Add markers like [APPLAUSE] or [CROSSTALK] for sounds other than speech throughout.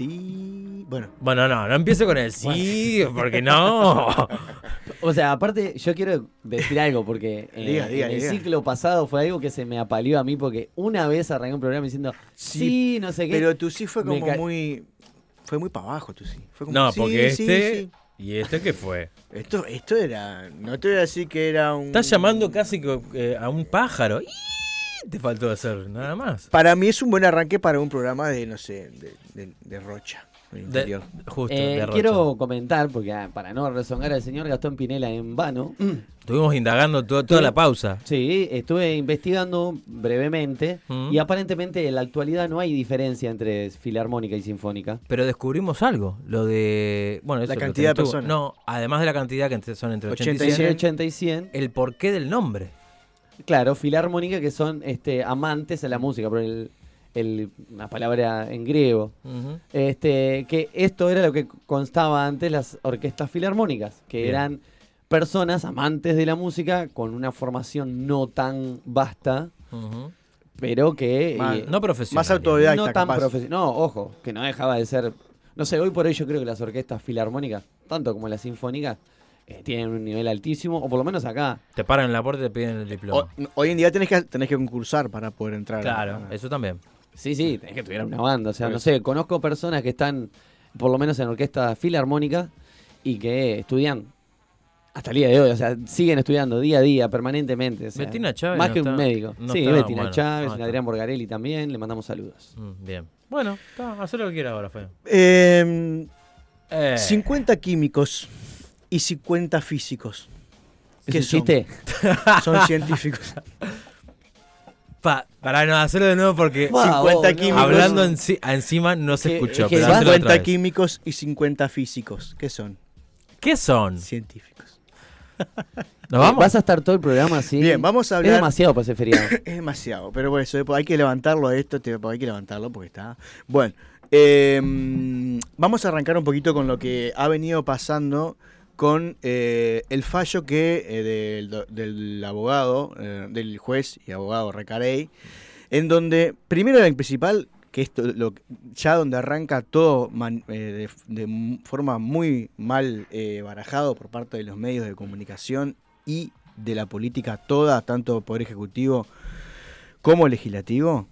Sí. Bueno. Bueno, no, no empiece con el sí, [LAUGHS] porque no. [LAUGHS] O sea, aparte, yo quiero decir algo, porque eh, Diga, diga, en el diga. ciclo pasado fue algo que se me apalió a mí, porque una vez arranqué un programa diciendo, sí, no sé qué. Pero tú sí fue como muy. Fue muy para abajo, tú sí. Fue como, No, sí, porque sí, este. ¿Y este qué fue? Esto, esto era. No te voy a decir que era un. Estás llamando casi eh, a un pájaro. ¡Ih! Te faltó hacer nada más. Para mí es un buen arranque para un programa de, no sé, de, de- de Rocha. De- justo, Eh, de Rocha. quiero comentar, porque ah, para no rezongar al señor Gastón Pinela en vano, [CLEARS THROAT] Estuvimos indagando to- toda la pausa. sí, estuve investigando brevemente Mm. y aparentemente en la actualidad no hay diferencia entre filarmónica y sinfónica. Pero descubrimos algo, lo de... Bueno, eso La cantidad de personas. No, además de la cantidad que son entre 80 y 80 Entre 100, 80 y 100, el porqué del nombre. Claro, filarmónica que son este, amantes a la música, por el, el- una palabra en griego. Este, que esto era lo que constaba antes las orquestas filarmónicas, que Bien. eran personas amantes de la música con una formación no tan vasta, pero que Más- eh, No profesional. Más autodidacta, no tan profesional. No, ojo, que no dejaba de ser. No sé, hoy por hoy yo creo que las orquestas filarmónicas, tanto como las sinfónicas, eh, tienen un nivel altísimo, o por lo menos acá. Te paran en la puerta y te piden el diploma. O- hoy en día tenés que, tenés que concursar para poder entrar. claro, a- eso también. Sí, sí, tenés que estudiar una banda. O sea, no sé, conozco personas que están, por lo menos en orquesta filarmónica, y que estudian hasta el día de hoy. O sea, siguen estudiando día a día, permanentemente. o sea, Betina Chávez Más no que está- un médico. no sí, está, bueno, Chávez, ah, está. Adrián Borgarelli también, le mandamos saludos. Mm, bien. Bueno, está, haz lo que quieras ahora, Feo. Eh, Eh, 50 químicos y 50 físicos. ¿Es ¿Qué son? [LAUGHS] Son científicos. pa- para no hacerlo de nuevo porque Por favor, 50 no. químicos. hablando enci- encima no se Que- escuchó. que pero va- hacelo otra 50 vez. químicos y 50 físicos. ¿Qué son? ¿Qué son? Científicos. ¿Nos vamos? Vas a estar todo el programa así. Bien, vamos a Es hablar. demasiado para ese feriado. [LAUGHS] Es demasiado, pero por eso eh, hay que levantarlo a esto, hay que levantarlo porque está. Bueno, eh, vamos a arrancar un poquito con lo que ha venido pasando con eh, el fallo que eh, del, del abogado, eh, del juez y abogado Recarey, en donde primero y principal que esto lo, ya donde arranca todo de, forma muy mal barajado por parte de los medios de comunicación y de la política toda, tanto poder ejecutivo como legislativo,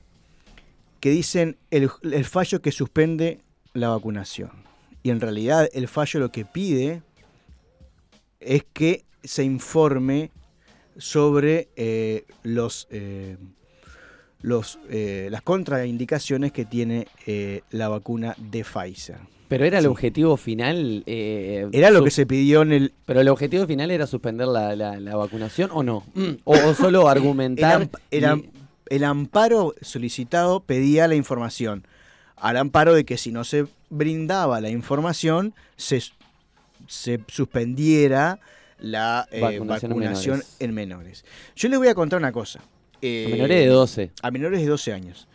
que dicen el fallo que suspende la vacunación. Y en realidad el fallo lo que pide es que se informe sobre eh, los, eh, los, eh, las contraindicaciones que tiene la vacuna de Pfizer. Pero era el Sí. objetivo final. eh, Era lo que se pidió en el... Pero el objetivo final era suspender la, la- la vacunación o no. O, o solo argumentar. El, el am- y- el amparo solicitado pedía la información. Al amparo de que si no se brindaba la información, se, se suspendiera la eh, Vacunación vacunación, en menores. en menores. Yo les voy a contar una cosa. Eh, a menores de 12. a menores de 12 años.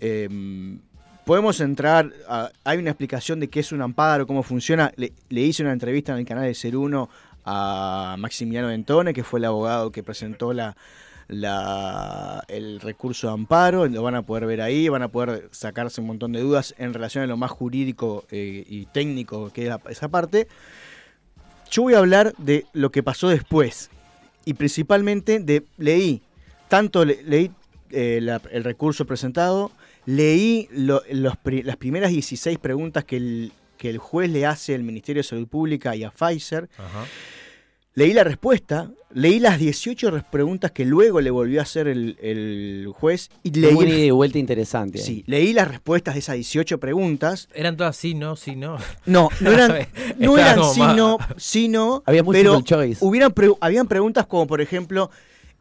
Eh, podemos entrar, a- hay una explicación de qué es un amparo, cómo funciona. Le, le hice una entrevista en el canal de Ser Uno a Maximiliano Dentone, que fue el abogado que presentó la, la- el recurso de amparo. Lo van a poder ver ahí, van a poder sacarse un montón de dudas en relación a lo más jurídico eh, y técnico que es esa parte. Yo voy a hablar de lo que pasó después. y principalmente de, leí, tanto le- leí eh, el recurso presentado, leí lo- los las primeras 16 preguntas que el, que el juez le hace al Ministerio de Salud Pública y a Pfizer. Leí la respuesta, leí las 18 res- preguntas que luego le volvió a hacer el, el juez y leí, Como una el- ida y vuelta interesante. sí, leí las respuestas de esas 18 preguntas. Eran todas sí, no, sí, no. No, [LAUGHS] no eran, no eran sí, no, sí, no, Había pero choice. hubieran pre- habían preguntas como, por ejemplo,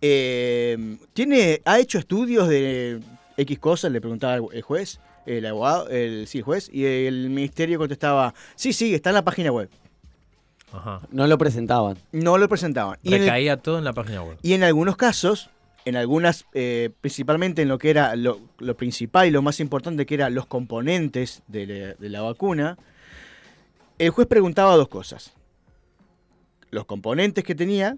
eh, ¿tiene, ¿ha hecho estudios de X cosas? Le preguntaba el el juez, el abogado, el, sí, el juez, y el ministerio contestaba, sí, sí, está en la página web. Ajá. No lo presentaban. No lo presentaban. Y el- Recaía todo en la página web. y en algunos casos, en algunas, eh, principalmente en lo que era lo, lo principal y lo más importante, que eran los componentes de la, de la vacuna, el juez preguntaba dos cosas. Los componentes que tenía,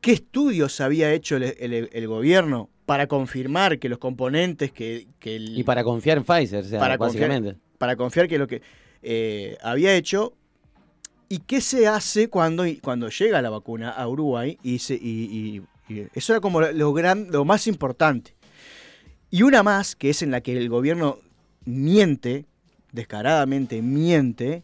qué estudios había hecho el, el- el gobierno para confirmar que los componentes que, que el- Y para confiar en Pfizer, o sea, Para confiar- para confiar que lo que eh, había hecho y qué se hace cuando, cuando llega la vacuna a Uruguay y, se- y- y- y eso era como lo, gran, lo más importante. Y una más, que es en la que el gobierno miente, descaradamente miente,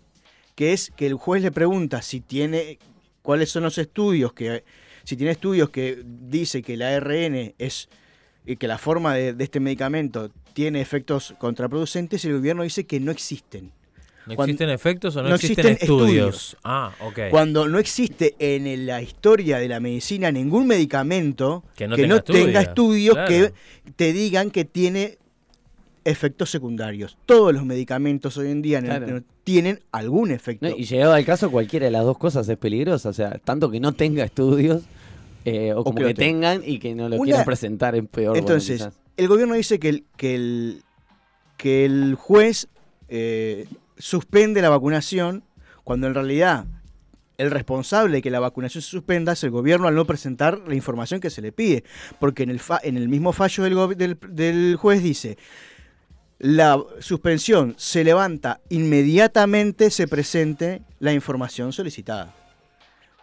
que es que el juez le pregunta si tiene, cuáles son los estudios que, si tiene estudios que dice que la ARN es, que la forma de este medicamento tiene efectos contraproducentes y el gobierno dice que no existen. ¿No Cuando- existen efectos o no, no existen, existen estudios? estudios. Ah, ok. Cuando no existe en la historia de la medicina ningún medicamento Que no tenga tenga estudios, claro. que te digan que tiene efectos secundarios. Todos los medicamentos hoy en día tienen algún efecto. No, y llegado al caso, cualquiera de las dos cosas es peligrosa. O sea, tanto que no tenga estudios eh, o como que tengan y que no lo Una- quieran presentar en peor. Entonces, el gobierno dice que el, que el, que el juez eh, suspende la vacunación cuando en realidad el responsable de que la vacunación se suspenda es el gobierno al no presentar la información que se le pide. Porque en el, fa- en el mismo fallo del, del- juez dice, la suspensión se levanta inmediatamente se presente la información solicitada.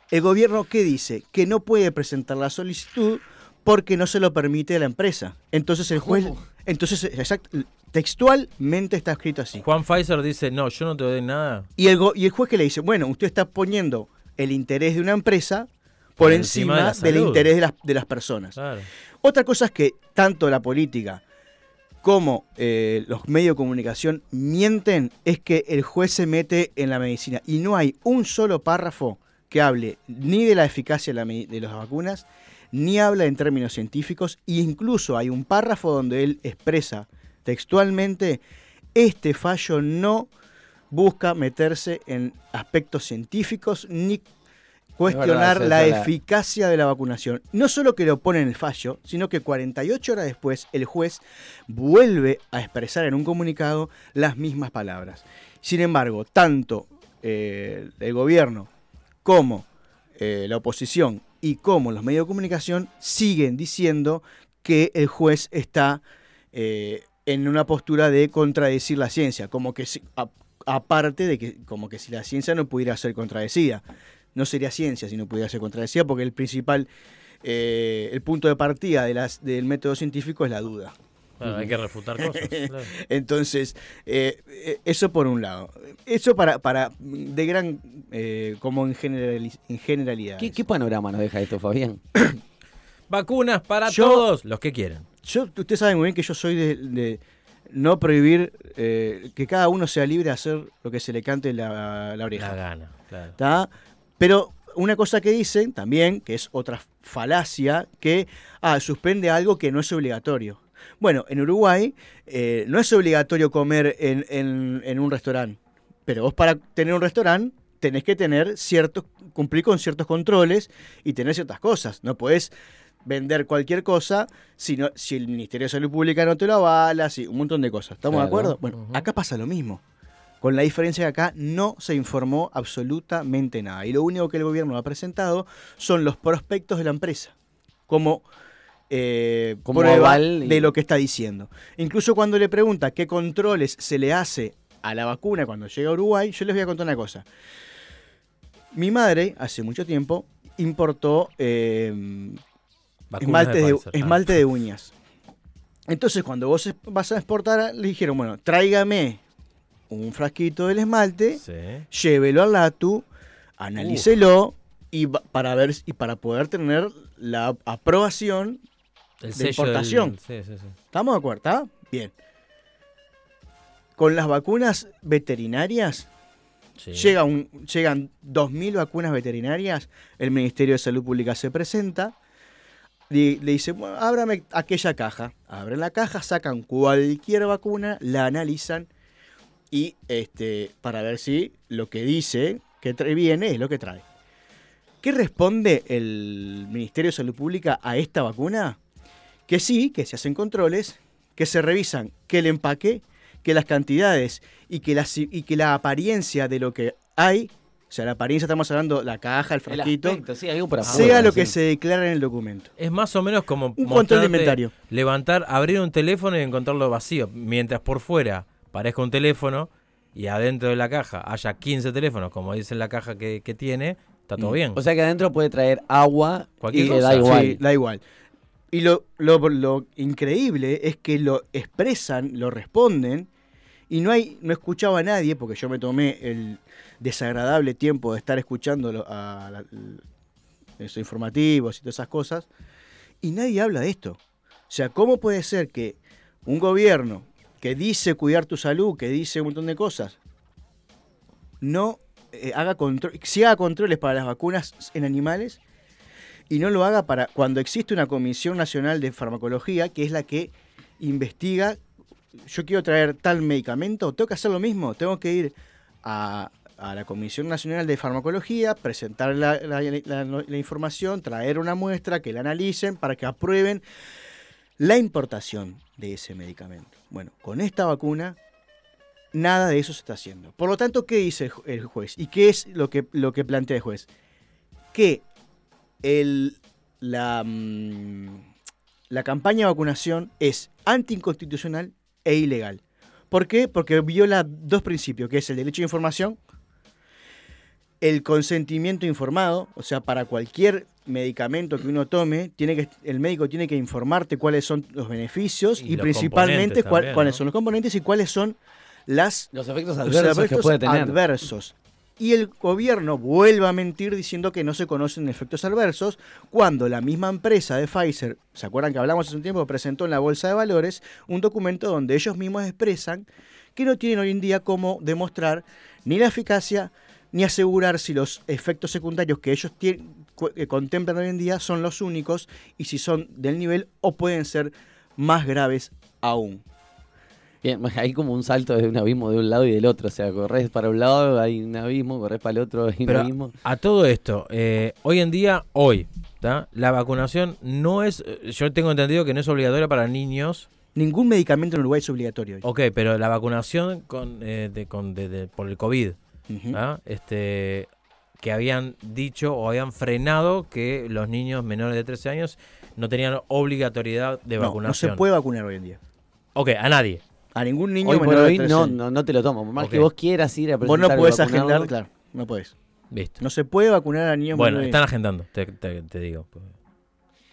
El gobierno, ¿qué dice? Que no puede presentar la solicitud porque no se lo permite la empresa. Entonces el juez. Entonces exact- textualmente está escrito así. Juan Pfizer dice, no, yo no te doy nada. Y el, y el juez que le dice, bueno, usted está poniendo el interés de una empresa por, Por encima, encima de la del interés de las, de las personas. Claro. Otra cosa es que tanto la política como eh, los medios de comunicación mienten es que el juez se mete en la medicina y no hay un solo párrafo que hable ni de la eficacia de, la de las vacunas, ni habla en términos científicos, e incluso hay un párrafo donde él expresa textualmente, este fallo no busca meterse en aspectos científicos ni cuestionar la- eficacia de la vacunación. No solo que lo pone en el fallo, sino que 48 horas después el juez vuelve a expresar en un comunicado las mismas palabras. Sin embargo, tanto eh, el gobierno como eh, la oposición y como los medios de comunicación siguen diciendo que el juez está eh, en una postura de contradecir la ciencia, como que si- a- aparte de que como que si la ciencia no pudiera ser contradecida, no sería ciencia si no pudiera ser contradecida, porque el principal eh, el punto de partida del método científico es la duda. Claro, hay que refutar cosas. [LAUGHS] claro. Entonces, eh, eh, eso por un lado. Eso para, para de gran, eh, como en, generali- en generalidad. ¿Qué, qué panorama nos deja esto, Fabián? [COUGHS] Vacunas para Yo- todos, los que quieran. Yo, ustedes saben muy bien que yo soy de, de no prohibir eh, que cada uno sea libre de hacer lo que se le cante la, la La oreja. gana, claro. ¿tá? Pero una cosa que dicen también, que es otra falacia, que ah, suspende algo que no es obligatorio. Bueno, en Uruguay eh, no es obligatorio comer en, en- en un restaurante, pero vos para tener un restaurante tenés que tener ciertos, cumplir con ciertos controles y tener ciertas cosas. No podés vender cualquier cosa si, no- si el Ministerio de Salud Pública no te lo avala, si, un montón de cosas. ¿Estamos de acuerdo? Bueno, acá pasa lo mismo. Con la diferencia que acá no se informó absolutamente nada. Y lo único que el gobierno ha presentado son los prospectos de la empresa. Como, eh, Como prueba y- de lo que está diciendo. Incluso cuando le pregunta qué controles se le hace a la vacuna cuando llega a Uruguay, yo les voy a contar una cosa. Mi madre, hace mucho tiempo, importó eh, esmalte, de. Ah. esmalte de uñas. Entonces, cuando vos vas a exportar, le dijeron, bueno, tráigame un frasquito del esmalte, Sí. llévelo al LATU, analícelo y para ver y para poder tener la aprobación. El De importación. del- sí, sí, sí. ¿Estamos de acuerdo? ¿Está? Bien. Con las vacunas veterinarias, Sí. llega un, llegan 2.000 vacunas veterinarias, el Ministerio de Salud Pública se presenta, y le dice, bueno, ábrame aquella caja. Abren la caja, sacan cualquier vacuna, la analizan y este, para ver si lo que dice que trae viene es lo que trae. ¿Qué responde el Ministerio de Salud Pública a esta vacuna? Que sí, que se hacen controles, que se revisan que el empaque, que las cantidades y que la, y que la apariencia de lo que hay, o sea, la apariencia estamos hablando, la caja, el El frasquito, aspecto, sí, algo para sea afuera, lo que sí. se declara en el documento. Es más o menos como Un control de inventario. levantar, abrir un teléfono y encontrarlo vacío, mientras por fuera parezca un teléfono y adentro de la caja haya 15 teléfonos, como dice en la caja que, que tiene, está todo Mm. bien. O sea que adentro puede traer agua Cualquier y que cosa. da igual. Sí, da igual. Y lo, lo- lo increíble es que lo expresan, lo responden, y no hay, no escuchaba a nadie, porque yo me tomé el desagradable tiempo de estar escuchando a esos informativos y todas esas cosas, y nadie habla de esto. O sea, ¿cómo puede ser que un gobierno que dice cuidar tu salud, que dice un montón de cosas, no eh, haga control, si haga controles para las vacunas en animales y no lo haga para cuando existe una Comisión Nacional de Farmacología, que es la que investiga, yo quiero traer tal medicamento, tengo que hacer lo mismo, tengo que ir a, a la Comisión Nacional de Farmacología, presentar la, la- la- información, traer una muestra, que la analicen para que aprueben la importación de ese medicamento. Bueno, con esta vacuna nada de eso se está haciendo. Por lo tanto, ¿qué dice el juez? ¿Y qué es lo que, lo que plantea el juez? Que el, la, mm, la campaña de vacunación es anticonstitucional e ilegal. ¿Por qué? Porque viola dos principios, que es el derecho de información, el consentimiento informado, o sea, para cualquier medicamento que uno tome, tiene que, el médico tiene que informarte cuáles son los beneficios Y y, los principalmente componentes cuál- también, cuáles ¿no? son los componentes y cuáles son las Los efectos los adversos que puede tener. adversos. Y el gobierno vuelve a mentir diciendo que no se conocen efectos adversos, cuando la misma empresa de Pfizer, ¿se acuerdan que hablamos hace un tiempo? Presentó en la Bolsa de Valores un documento donde ellos mismos expresan que no tienen hoy en día cómo demostrar ni la eficacia ni asegurar si los efectos secundarios que ellos tien- cu- eh, contemplan hoy en día son los únicos y si son del nivel o pueden ser más graves aún. Bien, [LAUGHS] hay como un salto de un abismo de un lado y del otro. O sea, corres para un lado, hay un abismo, corres para el otro, hay un Pero abismo. a todo esto, eh, hoy en día, hoy, ¿tá? la vacunación no es, eh, yo tengo entendido que no es obligatoria para niños, Ningún medicamento en Uruguay es obligatorio hoy. ok, pero la vacunación con, eh, de, con- de- de- por el COVID, este, que habían dicho o habían frenado que los niños menores de 13 años no tenían obligatoriedad de No, no vacunación. se puede vacunar hoy en día. Ok, a nadie. A ningún niño Hoy por menor de hoy 13 no, años. no, no te lo tomo. Por más que vos quieras ir a Vos presentar no y podés agendar, claro, no podés. Listo. No se puede vacunar a niños Bueno, menores están agendando, te, te- te digo.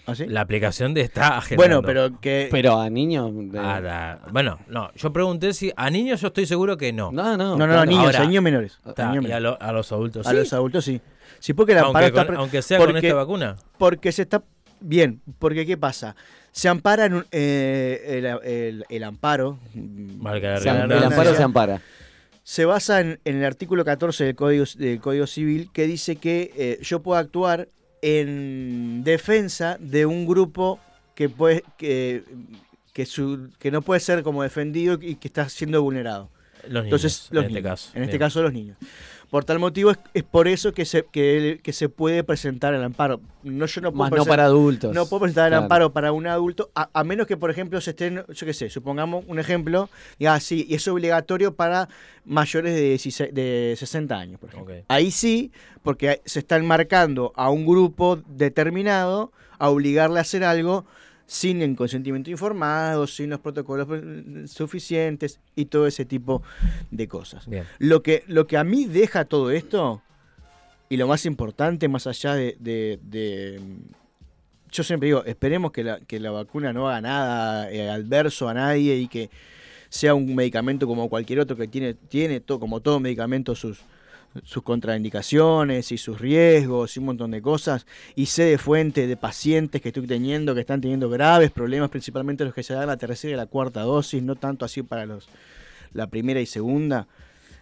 ¿Ah, sí? La aplicación de está agendando. Bueno, pero que... Pero a niños. de- Ah, da- bueno, no, yo pregunté si a niños yo estoy seguro que no. No, no. no, no, no, claro. niños, Ahora- a niños menores. a niños y a, menores. lo- a los adultos A sí. los adultos sí. Sí, porque amparo aunque, está... con- pre- aunque sea con esta vacuna. Porque se está... Bien, porque ¿qué pasa? Se ampara en un- eh, el, el- el amparo... la Se el amparo se ampara. se basa en, en el artículo 14 del Código, del Código Civil que dice que eh, yo puedo actuar en defensa de un grupo que puede que, que, su- que no puede ser como defendido y que está siendo vulnerado. Los niños, Entonces, los en este caso. En este Bien. caso, los niños. Por tal motivo, es, es por eso que se, que, que se puede presentar el amparo. No, yo no puedo Más no para adultos. no puedo presentar el Claro. amparo para un adulto, a, a menos que, por ejemplo, se estén, yo qué sé, supongamos un ejemplo, ya sí, y es obligatorio para mayores de, 16 de 60 años, por ejemplo. Ahí sí, porque se están marcando a un grupo determinado a obligarle a hacer algo sin el consentimiento informado, sin los protocolos eh, suficientes y todo ese tipo de cosas. Bien. Lo que, lo que a mí deja todo esto Y lo más importante, más allá de, de- de- Yo siempre digo, esperemos que la, que la vacuna no haga nada eh, adverso a nadie y que sea un medicamento como cualquier otro que tiene, tiene to- como todo medicamento sus, sus contraindicaciones y sus riesgos y un montón de cosas. Y sé de fuente de pacientes que estoy teniendo que están teniendo graves problemas, principalmente los que se dan la tercera y la cuarta dosis, no tanto así para los la primera y segunda.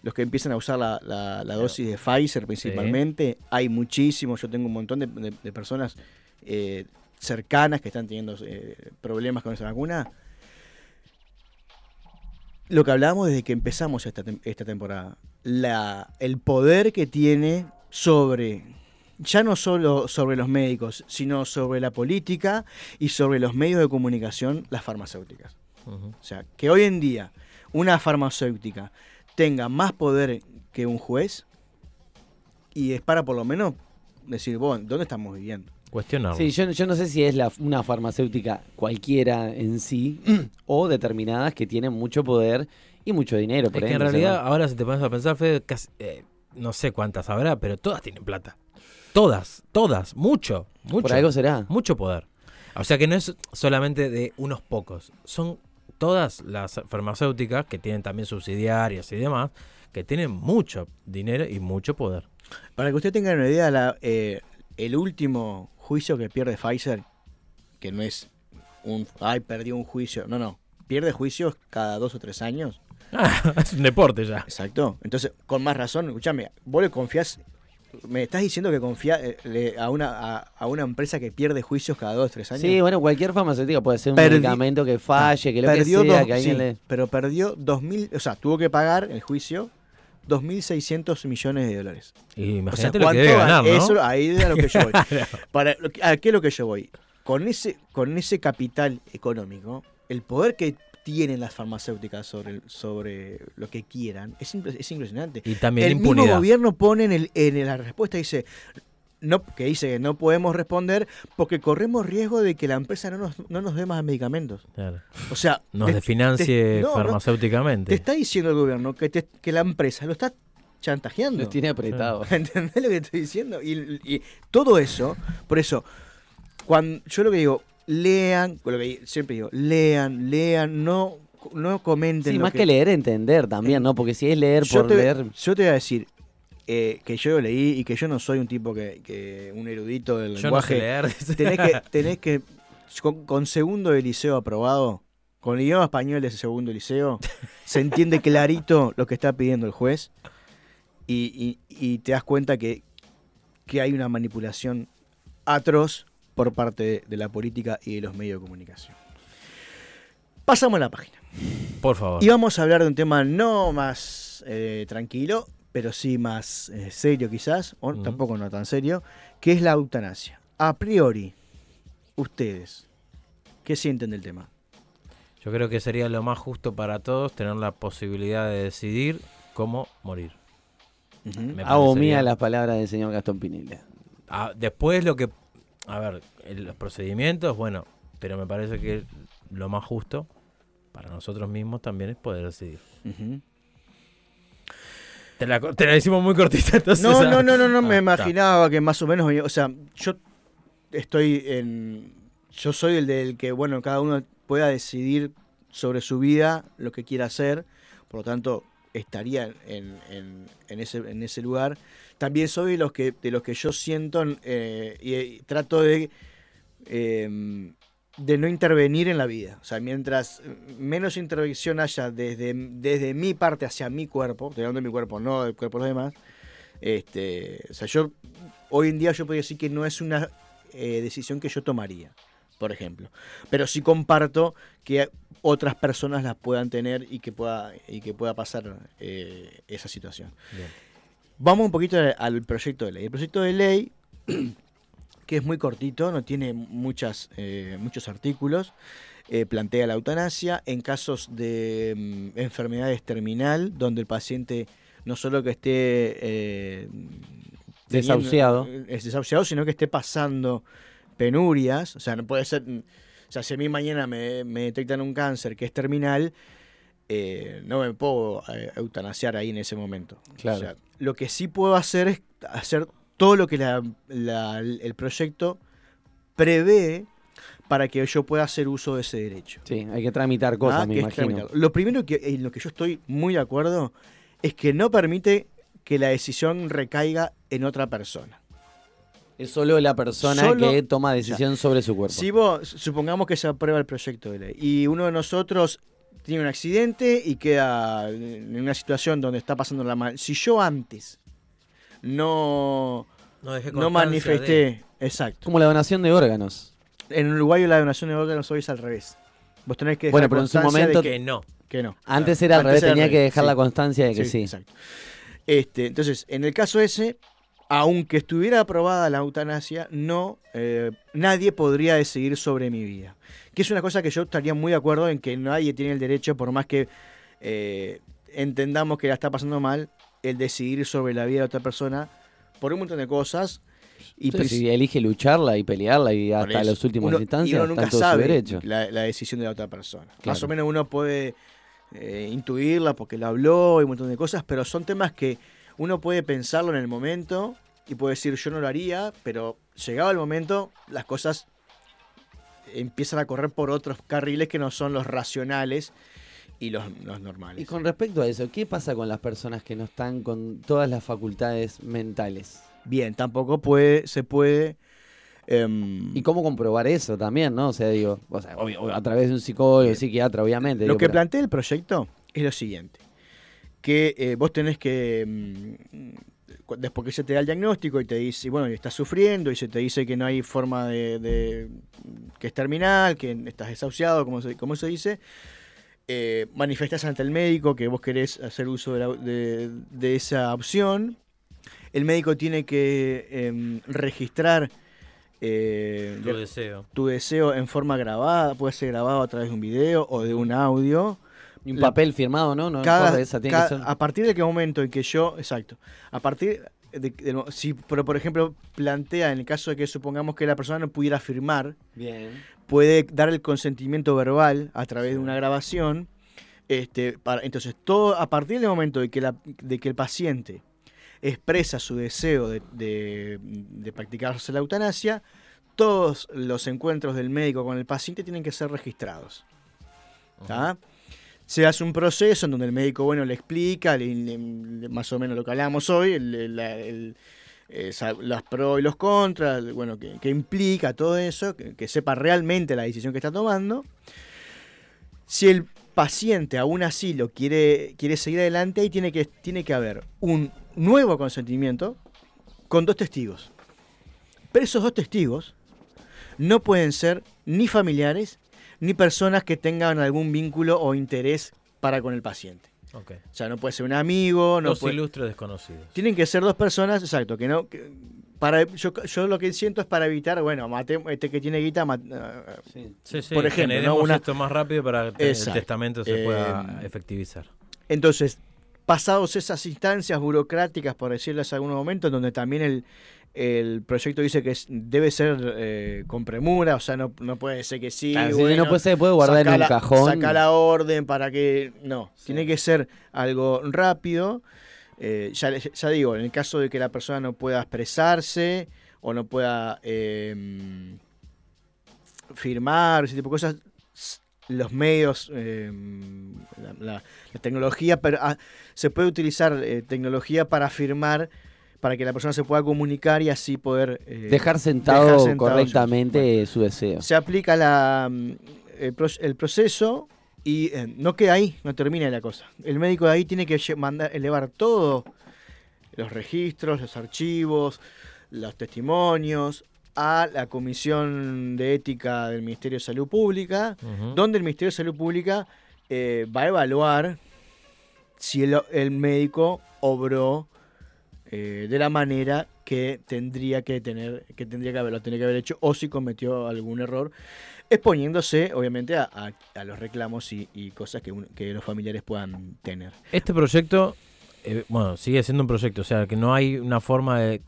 Los que empiezan a usar la, la- la dosis de Pfizer principalmente, hay muchísimos. Yo tengo un montón de, de- de personas eh, cercanas que están teniendo eh, problemas con esa vacuna. Lo que hablábamos desde que empezamos esta, esta temporada, la, el poder que tiene sobre, ya no solo sobre los médicos, sino sobre la política y sobre los medios de comunicación, las farmacéuticas. O sea, que hoy en día una farmacéutica tenga más poder que un juez y es para por lo menos decir, bueno, ¿dónde estamos viviendo? Cuestionarlo. Sí, yo, yo no sé si es la, una farmacéutica cualquiera en sí [CLEARS THROAT] o determinadas que tienen mucho poder y mucho dinero. es por que en realidad, ahora si te pones a pensar, Fede, casi, eh, no sé cuántas habrá, pero todas tienen plata. Todas, todas, mucho, mucho. por algo será. Mucho poder. O sea que no es solamente de unos pocos. Son todas las farmacéuticas que tienen también subsidiarias y demás, que tienen mucho dinero y mucho poder. Para que usted tenga una idea, la, eh, el último juicio que pierde Pfizer, que no es un, ay, perdió un juicio, no, no, pierde juicios cada dos o tres años. Ah, es un deporte ya. Exacto. Entonces, con más razón, escúchame, vos le confías, me estás diciendo que confía eh, a, una, a, a una empresa que pierde juicios cada dos o tres años. Sí, bueno, cualquier farmacéutica puede ser un Perdi- medicamento que falle, que lo que perdió sea, dos- que sí, le... pero perdió 2.000, o sea, tuvo que pagar el juicio 2.600 millones de dólares. Y O sea, imagínate lo que ¿cuánto debe gana? ganar, ¿no? Eso, ahí es a lo que yo voy. [LAUGHS] Para, que- ¿A qué es lo que yo voy? Con ese, con ese capital económico, el poder que tienen las farmacéuticas sobre, el- sobre lo que quieran es, impre- es impresionante. Y también el mismo impunidad. gobierno pone en, el, en la respuesta, dice, no, que dice que no podemos responder porque corremos riesgo de que la empresa no nos, no nos dé más medicamentos. Claro. O sea, Nos te- desfinancie te- no, no, farmacéuticamente. te está diciendo el gobierno que, te- que la empresa lo está chantajeando. Los tiene apretados. [LAUGHS] ¿Entendés lo que estoy diciendo? Y, y todo eso, por eso, cuando yo lo que digo, lean, lo que siempre digo, lean, lean, no, no comenten. Sí, lo más que... leer, entender también, ¿no? Porque si es leer yo por te, leer... yo te voy a decir eh, que yo lo leí y que yo no soy un tipo que, que un erudito del Yo no sé lenguaje. leer. tenés que, [LAUGHS] tenés que con, con segundo de liceo aprobado, con el idioma español de ese segundo liceo, [LAUGHS] se entiende clarito lo que está pidiendo el juez y, y- y te das cuenta que, que hay una manipulación atroz por parte de, la política y de los medios de comunicación. Pasamos a la página. Por favor. Y vamos a hablar de un tema no más eh, tranquilo, pero sí más eh, serio quizás, o tampoco no tan serio, que es la eutanasia. A priori, ustedes, ¿qué sienten del tema? Yo creo que sería lo más justo para todos tener la posibilidad de decidir cómo morir. Ujú. Me Hago mía las palabras del señor Gastón Pinilla. Ah, después lo que... A ver, el- los procedimientos, bueno, pero me parece que lo más justo para nosotros mismos también es poder decidir. Te la, te la decimos muy cortita, entonces... No, ah, no, no, no, no, ah, me está. imaginaba que más o menos, o sea, yo estoy en, yo soy el del que, bueno, cada uno pueda decidir sobre su vida, lo que quiera hacer, por lo tanto, estaría en, en- ese, en ese lugar. También soy de los que, de los que yo siento eh, y, trato de, eh, de no intervenir en la vida. O sea, mientras menos intervención haya desde, desde mi parte hacia mi cuerpo, estoy hablando de mi cuerpo, no del cuerpo de los demás, este, o sea, yo hoy en día yo podría decir que no es una eh, decisión que yo tomaría, por ejemplo. Pero sí comparto que otras personas las puedan tener y que pueda, y que pueda pasar eh, esa situación. Bien. Vamos un poquito al- proyecto de ley. El proyecto de ley, [CLEARS THROAT] que es muy cortito, no tiene muchas, eh, muchos artículos, eh, plantea la eutanasia en casos de mm, enfermedades terminal, donde el paciente no solo que esté eh, teniendo- Desahuciado. es desahuciado, sino que esté pasando penurias. O sea, no puede ser. O sea, si a mí mañana me, me detectan un cáncer que es terminal, eh, no me puedo eh, eutanasiar ahí en ese momento. Claro. O sea, lo que sí puedo hacer es hacer todo lo que la- la- el proyecto prevé para que yo pueda hacer uso de ese derecho. Sí, hay que tramitar cosas, Ah, me imagino. Lo primero que, en lo que yo estoy muy de acuerdo es que no permite que la decisión recaiga en otra persona. Es solo la persona Solo- que toma decisión sobre su cuerpo. Si vos, supongamos que se aprueba el proyecto de ley y uno de nosotros tiene un accidente y queda en una situación donde está pasando la mal. Si yo antes no, No, dejé no manifesté, exacto. Como la donación de órganos. En Uruguay la donación de órganos hoy es al revés. Vos tenés que dejar Bueno, pero en su momento- de que no. que no. Antes Claro. era al revés, era tenía que dejar sí. la constancia de que sí. exacto. Este, entonces, en el caso ese, aunque estuviera aprobada la eutanasia, no, eh, nadie podría decidir sobre mi vida. Que es una cosa que yo estaría muy de acuerdo en que nadie tiene el derecho, por más que eh, entendamos que la está pasando mal, el decidir sobre la vida de otra persona por un montón de cosas. Y Entonces, si elige lucharla y pelearla y hasta los últimos Uno- y instancias, uno nunca sabe derecho. La, la decisión de la otra persona. Más o menos uno puede eh, intuirla porque la habló y un montón de cosas, pero son temas que uno puede pensarlo en el momento y puede decir yo no lo haría, pero llegado el momento las cosas empiezan a correr por otros carriles que no son los racionales y los, los normales. Y con respecto a eso, ¿qué pasa con las personas que no están con todas las facultades mentales? Bien, tampoco puede, se puede... em, ¿Y cómo comprobar eso también, no? O sea, digo, o sea, obvio, obvio, a través de un psicólogo, psiquiatra, obviamente. Lo digo, que pero- plantea el proyecto es lo siguiente, que eh, vos tenés que, mm, después que se te da el diagnóstico y te dice, bueno, estás sufriendo y se te dice que no hay forma de, de- que es terminal, que estás desahuciado, como se, como se dice, eh, manifestás ante el médico que vos querés hacer uso de, la- de- de esa opción. El médico tiene que em, registrar eh, Tu deseo. tu deseo en forma grabada, puede ser grabado a través de un video o de un audio. Y un La- papel firmado, ¿no? No Cada- esa, tiene cada- que ser- A partir de qué momento en que yo, exacto, a partir de, de- si pero por ejemplo plantea en el caso de que supongamos que la persona no pudiera firmar, Bien. puede dar el consentimiento verbal a través de una grabación. Este, para, entonces, todo a partir del momento de que, la, de que el paciente expresa su deseo de, de, de practicarse la eutanasia, todos los encuentros del médico con el paciente tienen que ser registrados. ¿tá? Se hace un proceso en donde el médico bueno le explica más o menos lo que hablamos hoy, eh, las pros y los contras, bueno, que, implica todo eso, que, que sepa realmente la decisión que está tomando. Si el paciente aún así lo quiere, quiere seguir adelante, ahí tiene que, tiene que haber un nuevo consentimiento con dos testigos. Pero esos dos testigos no pueden ser ni familiares ni personas que tengan algún vínculo o interés para con el paciente. Ok. O sea, no puede ser un amigo, no Los puede- ilustres desconocidos. tienen que ser dos personas, exacto, que no. que- para, yo, yo lo que siento es para evitar, bueno, mate, este que tiene guita, mat- ah, Sí. Sí, sí, Por ejemplo, ¿no? Una- esto más rápido para que el testamento se Eh, pueda efectivizar. Entonces, pasados esas instancias burocráticas, por decirles en algunos momentos, donde también el, el proyecto dice que es- debe ser eh, con premura, o sea, no, no puede ser que sí. Claro, bueno, no puede ser, puede guardar en la- cajón. Saca la orden para que. No, Sí. tiene que ser algo rápido. Eh, ya, ya digo, en el caso de que la persona no pueda expresarse o no pueda eh, firmar, ese tipo de cosas, los medios, eh, la, la- la tecnología, pero ah, se puede utilizar eh, tecnología para firmar, para que la persona se pueda comunicar y así poder... eh, Dejar sentado, dejar sentado correctamente su deseo. se aplica la, mm, el, pro- el proceso y eh, no queda ahí, no termina la cosa. El médico de ahí tiene que mandar, elevar todo, los registros, los archivos, los testimonios, a la Comisión de Ética del Ministerio de Salud Pública, donde el Ministerio de Salud Pública eh, va a evaluar si el, el médico obró eh, de la manera que tendría que tener, que tendría que haberlo, tendría que haber hecho, o si cometió algún error, exponiéndose, obviamente, a, a- a los reclamos y, y cosas que, un- que los familiares puedan tener. Este proyecto, eh, bueno, sigue siendo un proyecto, o sea, que no hay una forma de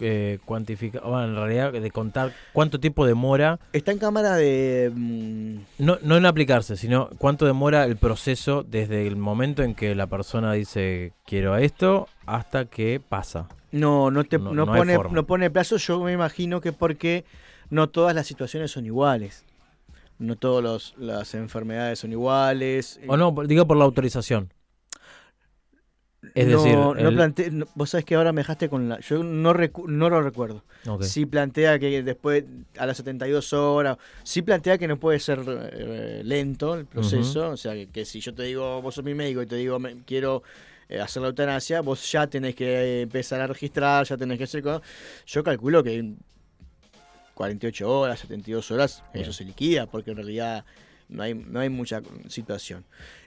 eh, cuantificar, bueno, en realidad de contar cuánto tiempo demora, Está en cámara de... mm, no, no en aplicarse, sino cuánto demora el proceso desde el momento en que la persona dice quiero esto hasta que pasa. No, no, te, No- no, pone, no pone plazo. Yo me imagino que porque no todas las situaciones son iguales. No todas las enfermedades son iguales. O no, digo por la autorización. Es no, decir, no el- plante- vos sabés que ahora me dejaste con la. Yo no, recu- no lo recuerdo. Ok. Sí plantea que después, a las 72 horas, sí plantea que no puede ser eh, lento el proceso. O sea, que, que si yo te digo, vos sos mi médico y te digo, me- quiero eh, hacer la eutanasia, vos ya tenés que eh, empezar a registrar, ya tenés que hacer. co- Yo calculo que en 48 horas, 72 horas, Bien. eso se liquida, porque en realidad no hay, no hay mucha situación.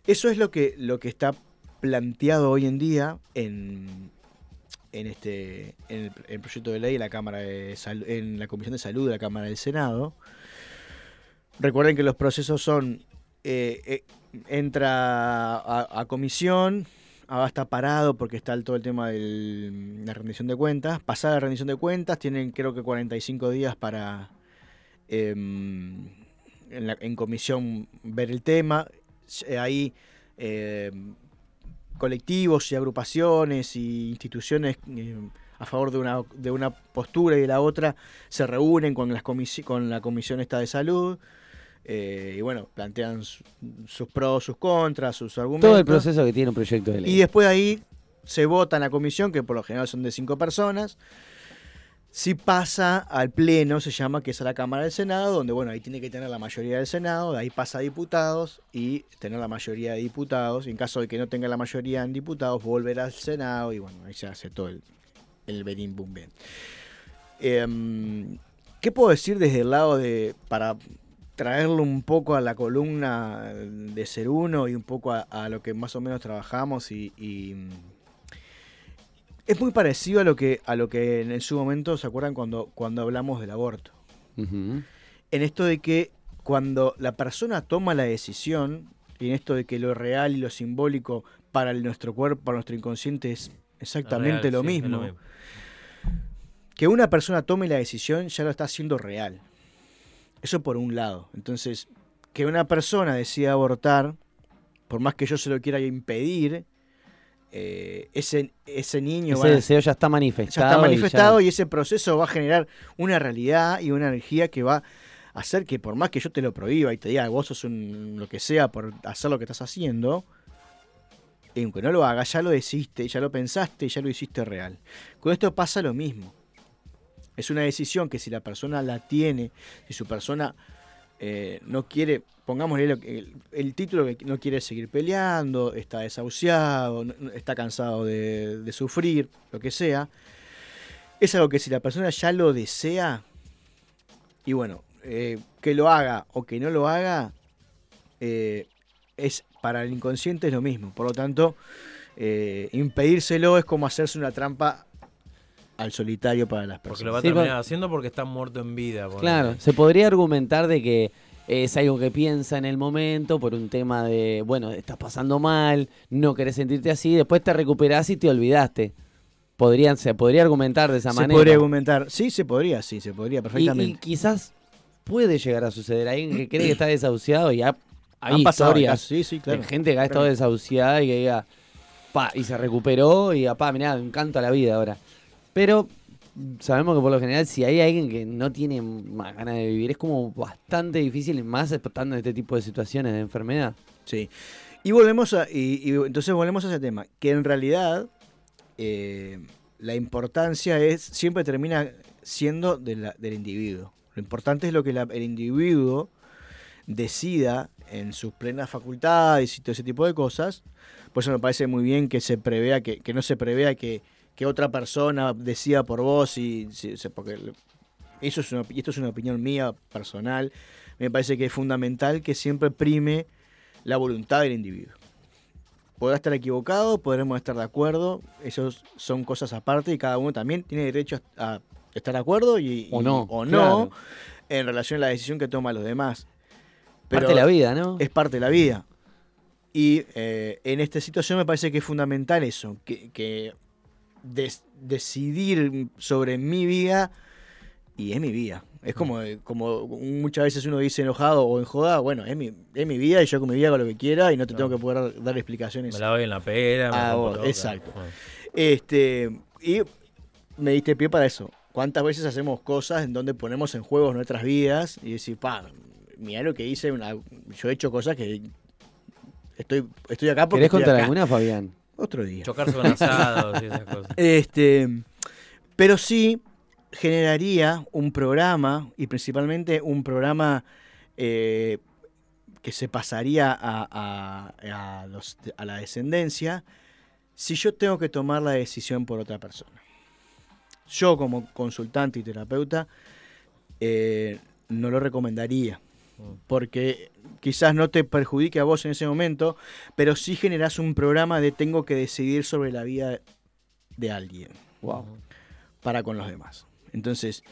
Eso es lo que, lo que está planteado hoy en día en, en este en el, proyecto de ley en la Cámara en la Comisión de Salud de la Cámara del Senado. Recuerden que los procesos son eh, eh, entra a, comisión, ahora está parado porque está el- todo el tema de la rendición de cuentas. Pasada la rendición de cuentas, tienen creo que 45 días para em, en, en comisión ver el tema. Ahí em, colectivos y agrupaciones y instituciones eh, a favor de una, de una postura y de la otra se reúnen con, las comisi- con la Comisión esta de Salud eh, y bueno, plantean su- sus pros, sus contras, sus argumentos. Todo el proceso que tiene un proyecto de ley. Y después ahí se vota en la comisión, que por lo general son de cinco personas. Si pasa al pleno, se llama que es a la Cámara del Senado, donde bueno, ahí tiene que tener la mayoría del Senado, de ahí pasa a diputados y tener la mayoría de diputados. Y en caso de que no tenga la mayoría en diputados, volver al Senado y bueno, ahí se hace todo el, el benim bum bien. Em, ¿Qué puedo decir desde el lado de, para traerlo un poco a la columna de ser uno y un poco a, lo que más o menos trabajamos y, es muy parecido a lo que a lo que en su momento se acuerdan cuando cuando hablamos del aborto en esto de que cuando la persona toma la decisión y en esto de que lo real y lo simbólico para el- nuestro cuerpo para nuestro inconsciente es exactamente Real, lo, sí, es mismo, que una persona tome la decisión ya lo está haciendo real. Eso por un lado. Entonces, que una persona decida abortar, por más que yo se lo quiera impedir, eh, ese, ese niño Ese va a- deseo ya está ya manifestado. está y manifestado y, ese proceso va a generar una realidad y una energía que va a hacer que por más que yo te lo prohíba y te diga vos sos un lo que sea por hacer lo que estás haciendo, y aunque no lo hagas, ya lo deciste, ya lo pensaste, ya lo hiciste real. Con esto pasa lo mismo. Es una decisión que si la persona la tiene, si su persona eh, no quiere, pongámosle el, el título que no quiere seguir peleando, está desahuciado, está cansado de, sufrir, lo que sea, es algo que si la persona ya lo desea, y bueno, eh, que lo haga o que no lo haga, eh, es para el inconsciente es lo mismo. Por lo tanto, impedírselo es como hacerse una trampa al solitario para las Porque lo va a personas. Sí, terminar haciendo porque está muerto en vida. Claro, se podría argumentar de que es algo que piensa en el momento por un tema de, bueno, estás pasando mal, no querés sentirte así, después te recuperás y te olvidaste. Podrían, se podría argumentar de esa Se manera. podría argumentar, sí, se podría, sí, se podría perfectamente. y quizás puede llegar a suceder. Alguien que cree que está desahuciado y ha, hay Han pasado historias sí, sí, claro. de gente que ha estado desahuciada y que diga, pa, y se recuperó y pa, mirá, un canto a la vida ahora. Pero sabemos que por lo general si hay alguien que no tiene más ganas de vivir es como bastante difícil más estando en este tipo de situaciones de enfermedad. Sí. Y volvemos a. Y, entonces volvemos a ese tema. Que en realidad eh, la importancia es. siempre termina siendo de la- del individuo. Lo importante es lo que el individuo decida en sus plenas facultades y todo ese tipo de cosas. Por eso me parece muy bien que se prevea, que, que no se prevea que, que otra persona decida por vos y, porque eso es una, y esto es una opinión mía personal. Me parece que es fundamental que siempre prime la voluntad del individuo. Podrá estar equivocado, podremos estar de acuerdo, esos son cosas aparte y cada uno también tiene derecho a estar de acuerdo y, O y- no, o no en relación a la decisión que toman los demás. Parte de la vida, ¿no? Es parte de la vida. Y eh, en esta situación me parece que es fundamental eso, que, que des- decidir sobre mi vida y es mi vida. Es como, como muchas veces uno dice enojado o en joda, bueno, es mi, es mi vida y yo con mi vida hago lo que quiera y no te Claro. tengo que poder dar explicaciones. Me la doy en la pera. me Ah, rompo vos, exacto. Este, y me diste pie para eso. ¿Cuántas veces hacemos cosas en donde ponemos en juego nuestras vidas y decir, pa, mira lo que hice, una, yo he hecho cosas que estoy, estoy acá porque ¿Querés estoy contar acá. alguna, Fabián? Otro día. Chocarse con asados y esas cosas. Este, pero sí generaría un programa, y principalmente un programa eh, que se pasaría a, a- a los- a la descendencia, si yo tengo que tomar la decisión por otra persona. Yo como consultante y terapeuta eh, no lo recomendaría, porque quizás no te perjudique a vos en ese momento, pero sí generás un programa de tengo que decidir sobre la vida de alguien Wow. para con los demás. Entonces,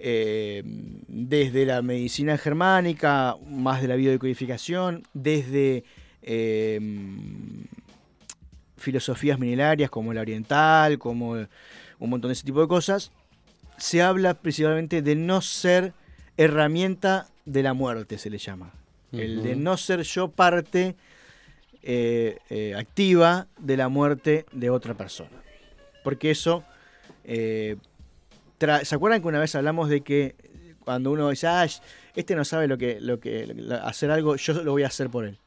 eh, desde la medicina germánica, más de la biodecodificación, desde eh, filosofías milenarias como la oriental, como un montón de ese tipo de cosas, se habla principalmente de no ser herramienta de la muerte, se le llama. El de no ser yo parte eh, eh, activa de la muerte de otra persona. Porque eso... eh, ¿Se acuerdan que una vez hablamos de que cuando uno dice, ah, este no sabe lo que, lo que lo- hacer algo, yo lo voy a hacer por él?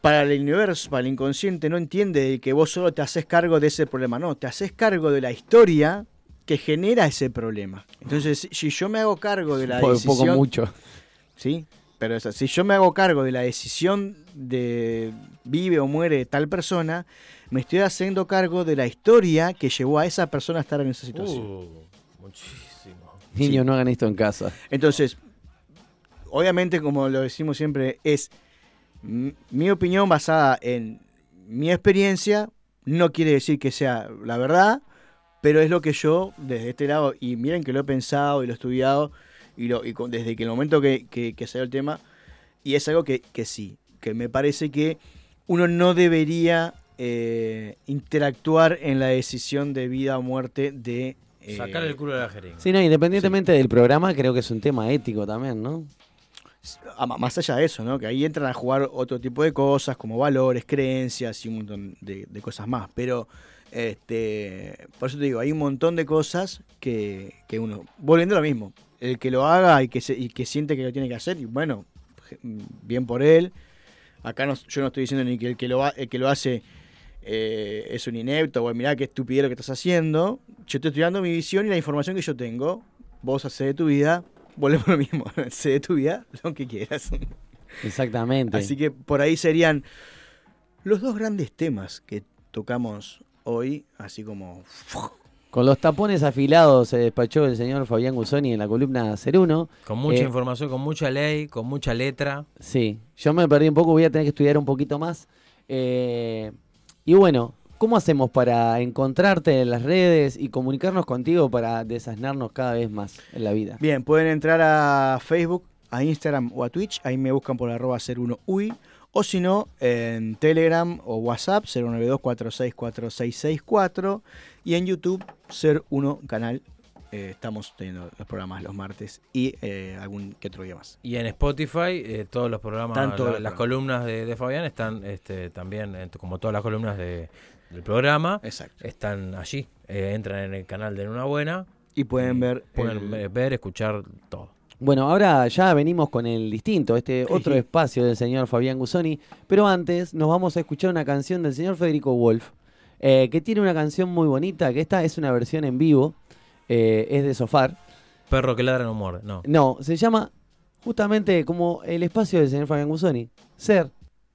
Para el universo, para el inconsciente, no entiende de que vos solo te haces cargo de ese problema. No, te haces cargo de la historia que genera ese problema. Entonces, si yo me hago cargo de la decisión... poco mucho. Sí, pero es si yo me hago cargo de la decisión de vive o muere tal persona, me estoy haciendo cargo de la historia que llevó a esa persona a estar en esa situación. Uh, muchísimo. Niños, no hagan esto en casa. Entonces, obviamente, como lo decimos siempre, es mi opinión basada en mi experiencia, no quiere decir que sea la verdad, pero es lo que yo, desde este lado, y miren que lo he pensado y lo he estudiado, y, lo, y con- desde que el momento que, que, que salió el tema, y es algo que, que sí, que me parece que uno no debería eh, interactuar en la decisión de vida o muerte de... eh, Sacar el culo de la jeringa. Sí, no, independientemente del programa, creo que es un tema ético también, ¿no? a- más allá de eso, ¿no? Que ahí entran a jugar otro tipo de cosas, como valores, creencias y un montón de, de cosas más. Pero, este, por eso te digo, hay un montón de cosas que, que uno, volviendo a lo mismo, el que lo haga y que, se- y que siente que lo tiene que hacer, y bueno, bien por él. Acá no, yo no estoy diciendo ni que el que lo, ha- el que lo hace eh, es un inepto, o mirá qué estupidez lo que estás haciendo. Yo te estoy dando mi visión y la información que yo tengo. Vos hacés de tu vida, volvemos a lo mismo, [LAUGHS] sé de tu vida lo que quieras. Exactamente. Así que por ahí serían los dos grandes temas que tocamos hoy, así como... Con los tapones afilados se despachó el señor Fabián Gusoni en la columna 01. Con mucha Eh, información, con mucha ley, con mucha letra. Sí, yo me perdí un poco, voy a tener que estudiar un poquito más. Eh, y bueno, ¿cómo hacemos para encontrarte en las redes y comunicarnos contigo para desasnarnos cada vez más en la vida? Bien, pueden entrar a Facebook, a Instagram o a Twitch, ahí me buscan por arroba 01UI, o si no, en Telegram o WhatsApp, 092-464664, y en YouTube, ser uno canal. eh, estamos teniendo los programas los martes y eh, algún que otro día más. Y en Spotify, eh, todos los programas, todos la- los las programas. columnas de, de Fabián están este, también, como todas las columnas de- del programa, Exacto. están allí. Entran en el canal de Una Buena, Y pueden ver... pueden el- ver, escuchar todo. Bueno, ahora ya venimos con el distinto, este otro espacio del señor Fabián Gusoni, pero antes nos vamos a escuchar una canción del señor Federico Wolf, eh, que tiene una canción muy bonita, que esta es una versión en vivo, eh, es de Sofar. Perro que ladra no muerde. No. No, se llama justamente como el espacio del señor Fabián Gusoni, ser